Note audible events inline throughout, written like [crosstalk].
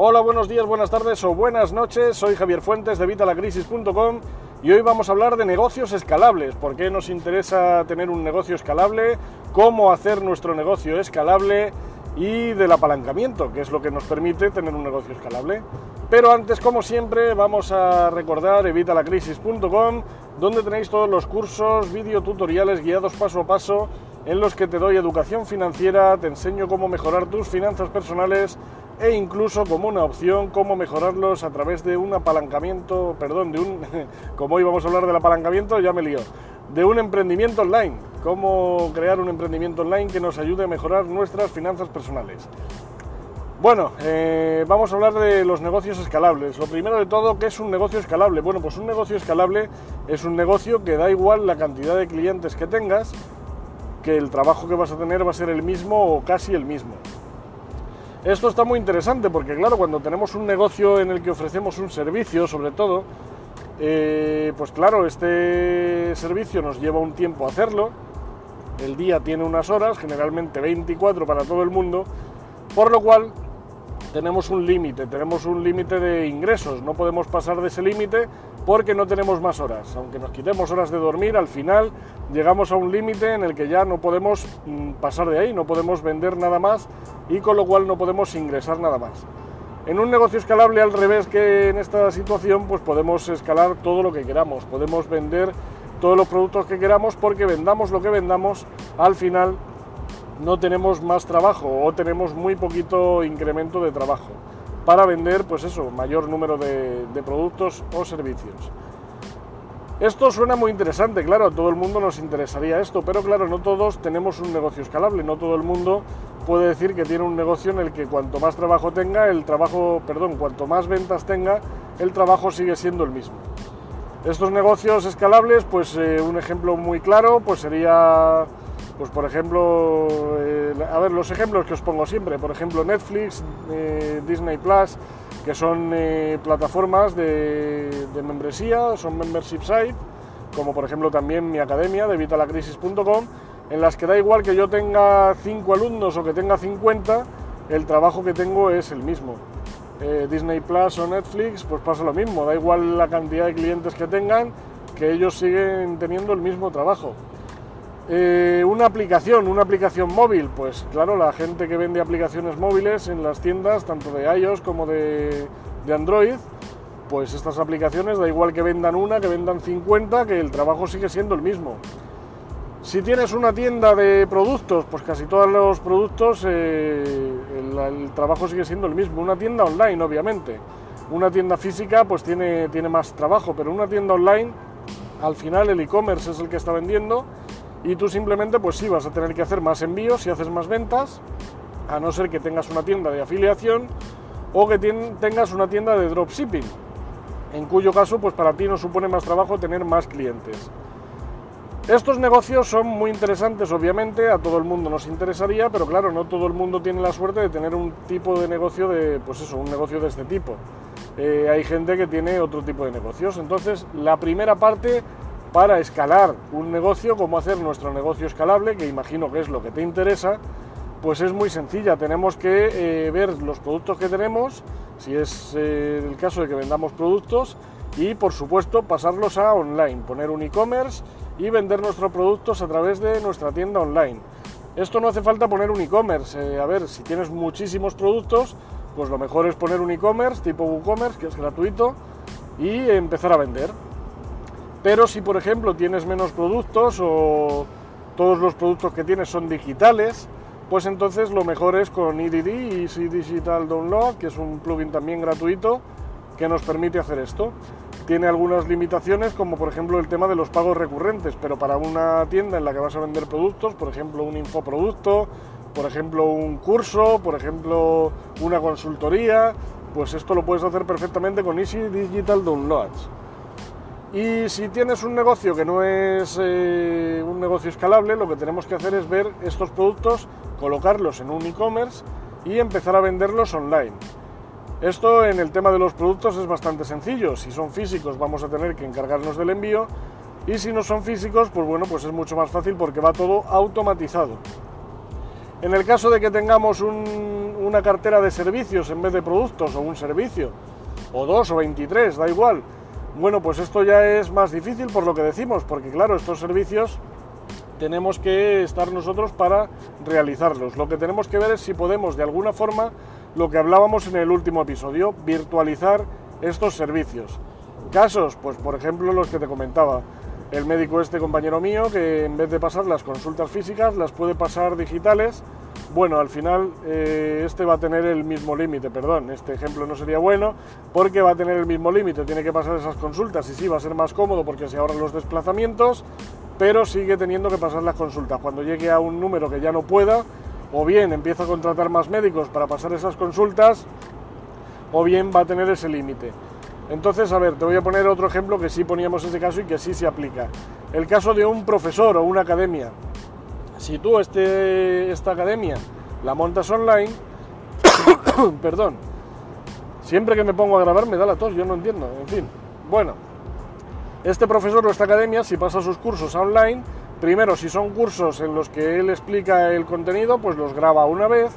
Hola, buenos días, buenas tardes o buenas noches. Soy Javier Fuentes de Vitalacrisis.com y hoy vamos a hablar de negocios escalables. ¿Por qué nos interesa tener un negocio escalable? ¿Cómo hacer nuestro negocio escalable? Y del apalancamiento, que es lo que nos permite tener un negocio escalable. Pero antes, como siempre, vamos a recordar evitalacrisis.com, donde tenéis todos los cursos, videotutoriales guiados paso a paso en los que te doy educación financiera, te enseño cómo mejorar tus finanzas personales e incluso como una opción cómo mejorarlos a través de un apalancamiento, perdón, de un, [laughs] como hoy vamos a hablar del apalancamiento, ya me lío, de un emprendimiento online, cómo crear un emprendimiento online que nos ayude a mejorar nuestras finanzas personales. Bueno, eh, vamos a hablar de los negocios escalables. Lo primero de todo, ¿qué es un negocio escalable? Bueno, pues un negocio escalable es un negocio que da igual la cantidad de clientes que tengas, que el trabajo que vas a tener va a ser el mismo o casi el mismo. Esto está muy interesante porque, claro, cuando tenemos un negocio en el que ofrecemos un servicio, sobre todo, eh, pues claro, este servicio nos lleva un tiempo hacerlo. El día tiene unas horas, generalmente 24 para todo el mundo, por lo cual tenemos un límite, tenemos un límite de ingresos, no podemos pasar de ese límite porque no tenemos más horas. Aunque nos quitemos horas de dormir, al final llegamos a un límite en el que ya no podemos mm, pasar de ahí, no podemos vender nada más y con lo cual no podemos ingresar nada más. En un negocio escalable al revés que en esta situación, pues podemos escalar todo lo que queramos, podemos vender todos los productos que queramos porque vendamos lo que vendamos, al final no tenemos más trabajo o tenemos muy poquito incremento de trabajo para vender, pues eso, mayor número de, productos o servicios. Esto suena muy interesante, claro, a todo el mundo nos interesaría esto, pero claro, no todos tenemos un negocio escalable, no todo el mundo puede decir que tiene un negocio en el que cuanto más trabajo tenga, el trabajo, perdón, cuanto más ventas tenga, el trabajo sigue siendo el mismo. Estos negocios escalables, pues eh, un ejemplo muy claro, pues sería pues por ejemplo, eh, a ver, los ejemplos que os pongo siempre, por ejemplo Netflix, eh, Disney Plus, que son eh, plataformas de, membresía, son membership site, como por ejemplo también mi academia de vitalacrisis.com, en las que da igual que yo tenga 5 alumnos o que tenga 50, el trabajo que tengo es el mismo. Disney Plus o Netflix, pues pasa lo mismo, da igual la cantidad de clientes que tengan, que ellos siguen teniendo el mismo trabajo. Eh, una aplicación, una aplicación móvil, pues claro, la gente que vende aplicaciones móviles en las tiendas, tanto de iOS como de, Android, pues estas aplicaciones da igual que vendan una, que vendan 50, que el trabajo sigue siendo el mismo. Si tienes una tienda de productos, pues casi todos los productos eh, el, trabajo sigue siendo el mismo. Una tienda online, obviamente. Una tienda física pues tiene, tiene más trabajo, pero una tienda online, al final el e-commerce es el que está vendiendo y tú simplemente pues sí vas a tener que hacer más envíos y haces más ventas, a no ser que tengas una tienda de afiliación o que tengas una tienda de dropshipping, en cuyo caso pues para ti no supone más trabajo tener más clientes. Estos negocios son muy interesantes, obviamente, a todo el mundo nos interesaría, pero claro, no todo el mundo tiene la suerte de tener un tipo de negocio de, pues eso, un negocio de este tipo. Eh, hay gente que tiene otro tipo de negocios. Entonces, la primera parte para escalar un negocio, como hacer nuestro negocio escalable, que imagino que es lo que te interesa, pues es muy sencilla. Tenemos que eh, ver los productos que tenemos, si es eh, el caso de que vendamos productos, y por supuesto pasarlos a online, poner un e-commerce y vender nuestros productos a través de nuestra tienda online. Esto no hace falta poner un e-commerce. Eh, a ver, si tienes muchísimos productos, pues lo mejor es poner un e-commerce tipo WooCommerce, que es gratuito, y empezar a vender. Pero si por ejemplo tienes menos productos o todos los productos que tienes son digitales, pues entonces lo mejor es con EDD, Easy Digital Download, que es un plugin también gratuito que nos permite hacer esto. Tiene algunas limitaciones como por ejemplo el tema de los pagos recurrentes, pero para una tienda en la que vas a vender productos, por ejemplo un infoproducto, por ejemplo un curso, por ejemplo una consultoría, pues esto lo puedes hacer perfectamente con Easy Digital Downloads. Y si tienes un negocio que no es eh, un negocio escalable, lo que tenemos que hacer es ver estos productos, colocarlos en un e-commerce y empezar a venderlos online. Esto en el tema de los productos es bastante sencillo. Si son físicos vamos a tener que encargarnos del envío y si no son físicos, pues bueno, pues es mucho más fácil porque va todo automatizado. En el caso de que tengamos una cartera de servicios en vez de productos o un servicio, o dos o 23, da igual, bueno, pues esto ya es más difícil por lo que decimos, porque claro, estos servicios tenemos que estar nosotros para realizarlos. Lo que tenemos que ver es si podemos de alguna forma, lo que hablábamos en el último episodio, virtualizar estos servicios. Casos, pues por ejemplo los que te comentaba, el médico este compañero mío que en vez de pasar las consultas físicas las puede pasar digitales. Bueno, al final eh, este va a tener el mismo límite, perdón, este ejemplo no sería bueno porque va a tener el mismo límite, tiene que pasar esas consultas y sí va a ser más cómodo porque se ahorran los desplazamientos, pero sigue teniendo que pasar las consultas. Cuando llegue a un número que ya no pueda, o bien empieza a contratar más médicos para pasar esas consultas, o bien va a tener ese límite. Entonces, a ver, te voy a poner otro ejemplo que sí poníamos ese caso y que sí se aplica. El caso de un profesor o una academia. Si tú este, esta academia la montas online, [coughs] perdón, siempre que me pongo a grabar me da la tos, yo no entiendo, en fin. Bueno, este profesor o esta academia, si pasa sus cursos online, primero si son cursos en los que él explica el contenido, pues los graba una vez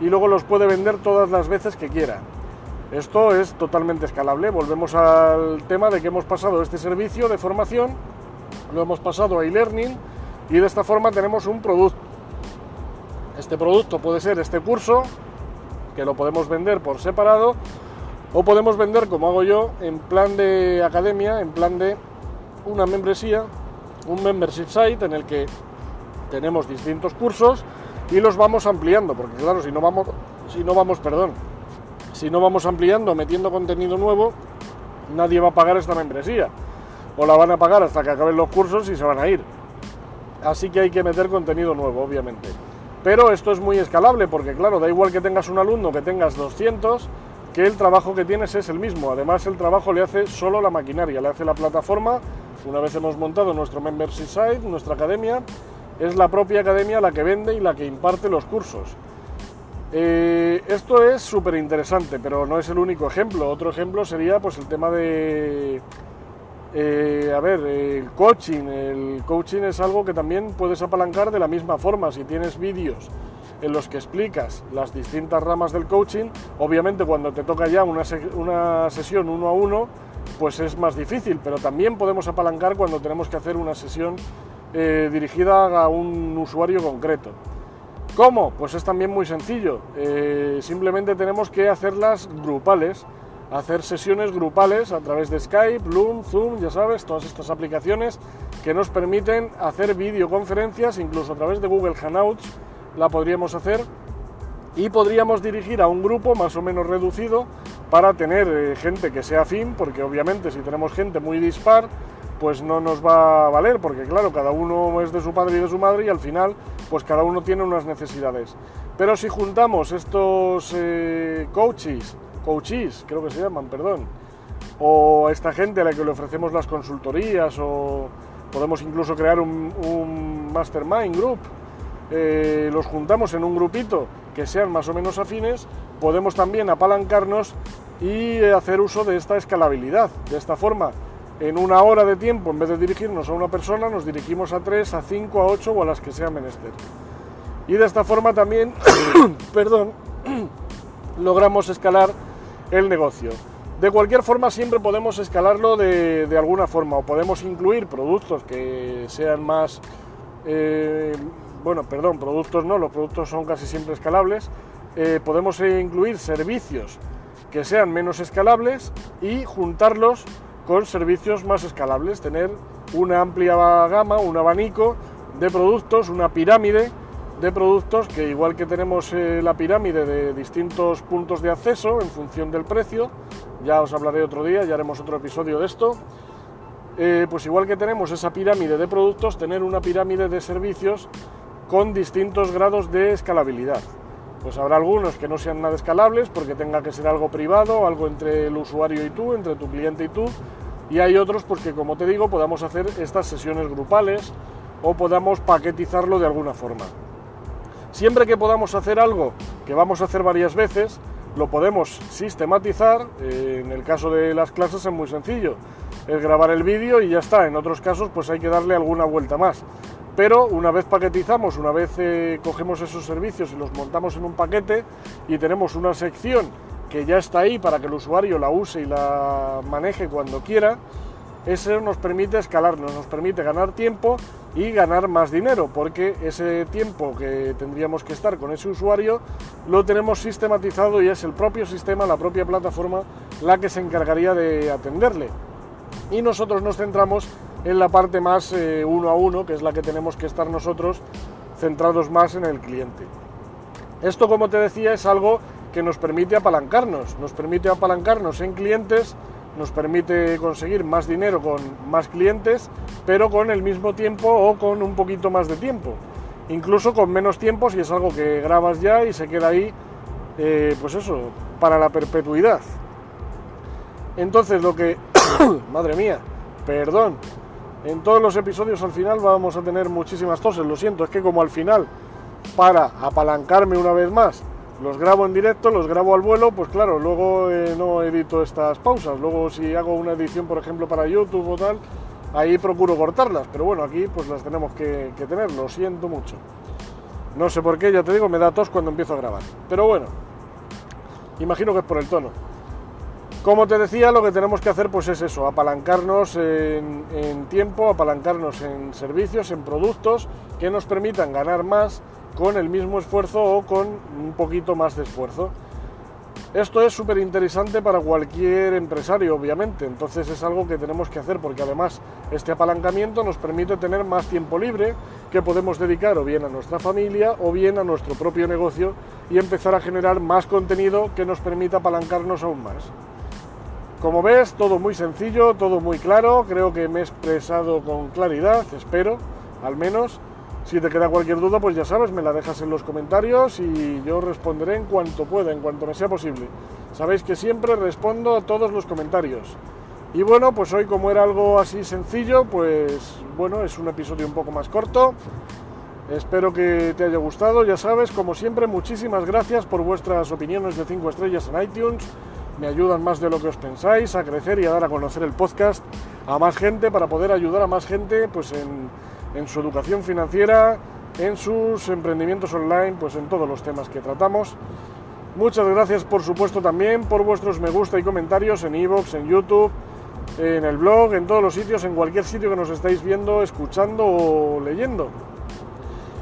y luego los puede vender todas las veces que quiera. Esto es totalmente escalable. Volvemos al tema de que hemos pasado este servicio de formación, lo hemos pasado a e-learning y de esta forma tenemos un producto. Este producto puede ser este curso, que lo podemos vender por separado, o podemos vender, como hago yo, en plan de academia, en plan de una membresía, un membership site en el que tenemos distintos cursos y los vamos ampliando, porque claro, si no vamos, si no vamos, perdón, si no vamos ampliando, metiendo contenido nuevo, nadie va a pagar esta membresía. O la van a pagar hasta que acaben los cursos y se van a ir. Así que hay que meter contenido nuevo, obviamente. Pero esto es muy escalable porque, claro, da igual que tengas un alumno, que tengas 200, que el trabajo que tienes es el mismo. Además, el trabajo le hace solo la maquinaria, le hace la plataforma. Una vez hemos montado nuestro membership site, nuestra academia, es la propia academia la que vende y la que imparte los cursos. Eh, esto es súper interesante, pero no es el único ejemplo. Otro ejemplo sería pues el tema de, eh, a ver, el coaching. El coaching es algo que también puedes apalancar de la misma forma. Si tienes vídeos en los que explicas las distintas ramas del coaching, obviamente cuando te toca ya una, una sesión uno a uno, pues es más difícil, pero también podemos apalancar cuando tenemos que hacer una sesión eh, dirigida a un usuario concreto. ¿Cómo? Pues es también muy sencillo. Eh, simplemente tenemos que hacerlas grupales, hacer sesiones grupales a través de Skype, Bloom, Zoom, ya sabes, todas estas aplicaciones que nos permiten hacer videoconferencias, incluso a través de Google Hangouts la podríamos hacer y podríamos dirigir a un grupo más o menos reducido para tener eh, gente que sea afín, porque obviamente si tenemos gente muy dispar, pues no nos va a valer, porque claro, cada uno es de su padre y de su madre y al final, pues cada uno tiene unas necesidades. Pero si juntamos estos eh, coaches, coaches, creo que se llaman, perdón, o esta gente a la que le ofrecemos las consultorías, o podemos incluso crear un, mastermind group, eh, los juntamos en un grupito que sean más o menos afines, podemos también apalancarnos y hacer uso de esta escalabilidad. De esta forma, en una hora de tiempo, en vez de dirigirnos a una persona, nos dirigimos a tres, a cinco, a ocho o a las que sean menester. Y de esta forma también, [coughs] perdón, [coughs] logramos escalar el negocio. De cualquier forma, siempre podemos escalarlo de, alguna forma, o podemos incluir productos que sean más, eh, bueno, perdón, productos no, los productos son casi siempre escalables, eh, podemos incluir servicios que sean menos escalables y juntarlos con servicios más escalables, tener una amplia gama, un abanico de productos, una pirámide de productos que igual que tenemos eh, la pirámide de distintos puntos de acceso en función del precio, ya os hablaré otro día, ya haremos otro episodio de esto, eh, pues igual que tenemos esa pirámide de productos, tener una pirámide de servicios con distintos grados de escalabilidad. Pues habrá algunos que no sean nada escalables porque tenga que ser algo privado, algo entre el usuario y tú, entre tu cliente y tú. Y hay otros pues que como te digo podamos hacer estas sesiones grupales o podamos paquetizarlo de alguna forma. Siempre que podamos hacer algo que vamos a hacer varias veces, lo podemos sistematizar. Eh, en el caso de las clases es muy sencillo. Es grabar el vídeo y ya está. En otros casos pues hay que darle alguna vuelta más. pero una vez paquetizamos, una vez eh, cogemos esos servicios y los montamos en un paquete y tenemos una sección que ya está ahí para que el usuario la use y la maneje cuando quiera, eso nos permite escalarnos, nos permite ganar tiempo y ganar más dinero, porque ese tiempo que tendríamos que estar con ese usuario lo tenemos sistematizado y es el propio sistema, la propia plataforma, la que se encargaría de atenderle. Y nosotros nos centramos en la parte más eh, uno a uno, que es la que tenemos que estar nosotros centrados más en el cliente. Esto, como te decía, es algo que nos permite apalancarnos, nos permite apalancarnos en clientes, nos permite conseguir más dinero con más clientes, pero con el mismo tiempo o con un poquito más de tiempo. Incluso con menos tiempo si es algo que grabas ya y se queda ahí, eh, pues eso, para la perpetuidad. Entonces lo que... [coughs] Madre mía, perdón, en todos los episodios al final vamos a tener muchísimas toses, lo siento, es que como al final, para apalancarme una vez más, los grabo en directo, los grabo al vuelo, pues claro, luego eh, no edito estas pausas, luego si hago una edición, por ejemplo, para YouTube o tal, ahí procuro cortarlas, pero bueno, aquí pues las tenemos que, que tener, lo siento mucho. No sé por qué, ya te digo, me da tos cuando empiezo a grabar, pero bueno, imagino que es por el tono. Como te decía, lo que tenemos que hacer pues es eso, apalancarnos en, tiempo, apalancarnos en servicios, en productos que nos permitan ganar más con el mismo esfuerzo o con un poquito más de esfuerzo. Esto es súper interesante para cualquier empresario, obviamente, entonces es algo que tenemos que hacer porque además este apalancamiento nos permite tener más tiempo libre que podemos dedicar o bien a nuestra familia o bien a nuestro propio negocio y empezar a generar más contenido que nos permita apalancarnos aún más. Como ves, todo muy sencillo, todo muy claro, creo que me he expresado con claridad, espero, al menos. Si te queda cualquier duda, pues ya sabes, me la dejas en los comentarios y yo responderé en cuanto pueda, en cuanto me sea posible. Sabéis que siempre respondo a todos los comentarios. Y bueno, pues hoy como era algo así sencillo, pues bueno, es un episodio un poco más corto. Espero que te haya gustado, ya sabes, como siempre, muchísimas gracias por vuestras opiniones de 5 estrellas en iTunes me ayudan más de lo que os pensáis a crecer y a dar a conocer el podcast a más gente para poder ayudar a más gente pues en, su educación financiera, en sus emprendimientos online, pues en todos los temas que tratamos. Muchas gracias por supuesto también por vuestros me gusta y comentarios en iVoox, en YouTube, en el blog, en todos los sitios, en cualquier sitio que nos estáis viendo, escuchando o leyendo.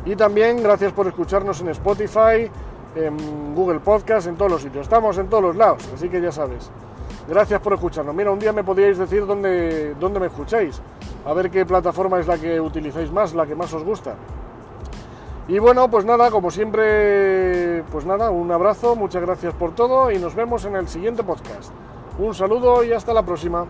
Y también gracias por escucharnos en Spotify, en Google Podcast, en todos los sitios. Estamos en todos los lados, así que ya sabes. Gracias por escucharnos. Mira, un día me podríais decir dónde, dónde me escucháis, a ver qué plataforma es la que utilizáis más, la que más os gusta. Y bueno, pues nada, como siempre, pues nada, un abrazo, muchas gracias por todo y nos vemos en el siguiente podcast. Un saludo y hasta la próxima.